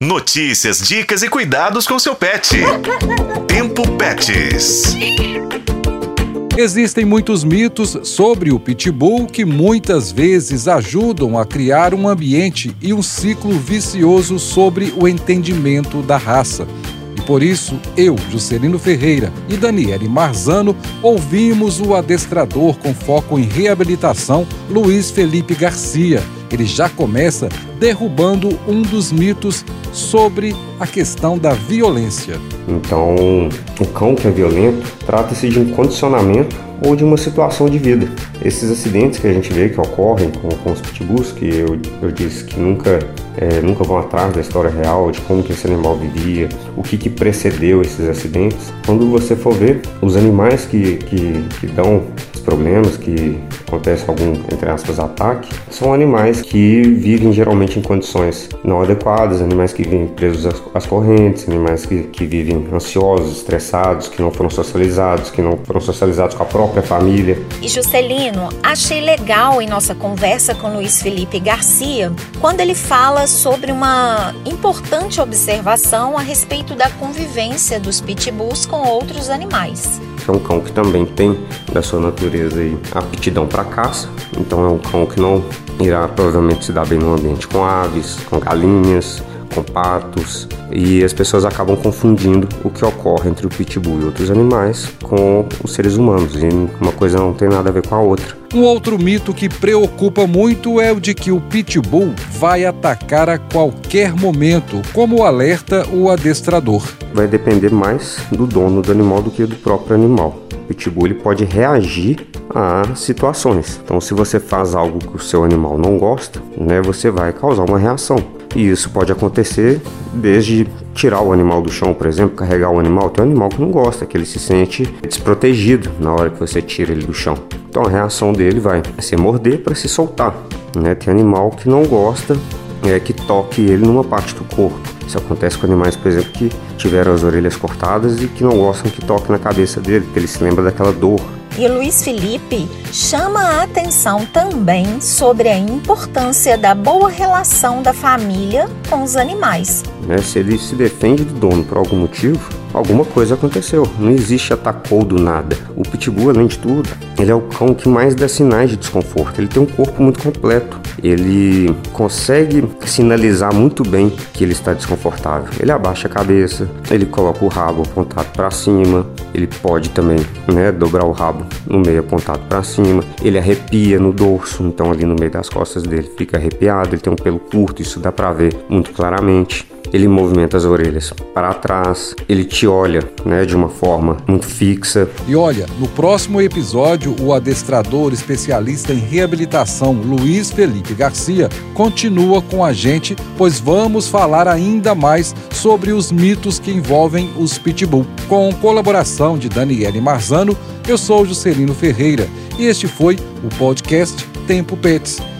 Notícias, dicas e cuidados com seu pet. Tempo Pets. Existem muitos mitos sobre o pitbull que muitas vezes ajudam a criar um ambiente e um ciclo vicioso sobre o entendimento da raça. E por isso, eu, Juscelino Ferreira e Daniele Marzano ouvimos o adestrador com foco em reabilitação, Luiz Felipe Garcia. Ele já começa derrubando um dos mitos sobre a questão da violência. Então, o cão que é violento trata-se de um condicionamento ou de uma situação de vida. Esses acidentes que a gente vê que ocorrem com, com os pitbulls, que eu, eu disse que nunca, é, nunca vão atrás da história real, de como que esse animal vivia, o que, que precedeu esses acidentes. Quando você for ver, os animais que, que, que dão problemas, que acontece algum, entre aspas, ataque, são animais que vivem geralmente em condições não adequadas, animais que vivem presos às, correntes, animais que, que vivem ansiosos, estressados, que não foram socializados, que não foram socializados com a própria família. E Juscelino, achei legal em nossa conversa com Luiz Felipe Garcia, quando ele fala sobre uma importante observação a respeito da convivência dos pitbulls com outros animais é um cão que também tem da sua natureza aí, aptidão para caça, então é um cão que não irá provavelmente se dar bem no ambiente com aves, com galinhas, com patos, e as pessoas acabam confundindo o que ocorre entre o pitbull e outros animais com os seres humanos, e uma coisa não tem nada a ver com a outra. Um outro mito que preocupa muito é o de que o pitbull vai atacar a qualquer momento, como alerta o adestrador. Vai depender mais do dono do animal do que do próprio animal. O pitbull ele pode reagir a situações. Então, se você faz algo que o seu animal não gosta, né, você vai causar uma reação. E isso pode acontecer desde tirar o animal do chão, por exemplo, carregar o animal. Tem um animal que não gosta, que ele se sente desprotegido na hora que você tira ele do chão. Então a reação dele vai ser morder para se soltar. Né? Tem animal que não gosta é, que toque ele numa parte do corpo. Isso acontece com animais, por exemplo, que tiveram as orelhas cortadas e que não gostam que toque na cabeça dele, porque ele se lembra daquela dor e Luiz Felipe chama a atenção também sobre a importância da boa relação da família com os animais. Né, se ele se defende do dono por algum motivo, alguma coisa aconteceu. Não existe atacou do nada. O pitbull, além de tudo, ele é o cão que mais dá sinais de desconforto. Ele tem um corpo muito completo. Ele consegue sinalizar muito bem que ele está desconfortável. Ele abaixa a cabeça, ele coloca o rabo apontado para cima, ele pode também, né, dobrar o rabo no meio apontado para cima. Ele arrepia no dorso, então ali no meio das costas dele fica arrepiado. Ele tem um pelo curto, isso dá para ver muito claramente ele movimenta as orelhas para trás, ele te olha, né, de uma forma muito fixa. E olha, no próximo episódio, o adestrador especialista em reabilitação Luiz Felipe Garcia continua com a gente, pois vamos falar ainda mais sobre os mitos que envolvem os pitbull. Com colaboração de Daniele Marzano, eu sou Juscelino Ferreira e este foi o podcast Tempo Pets.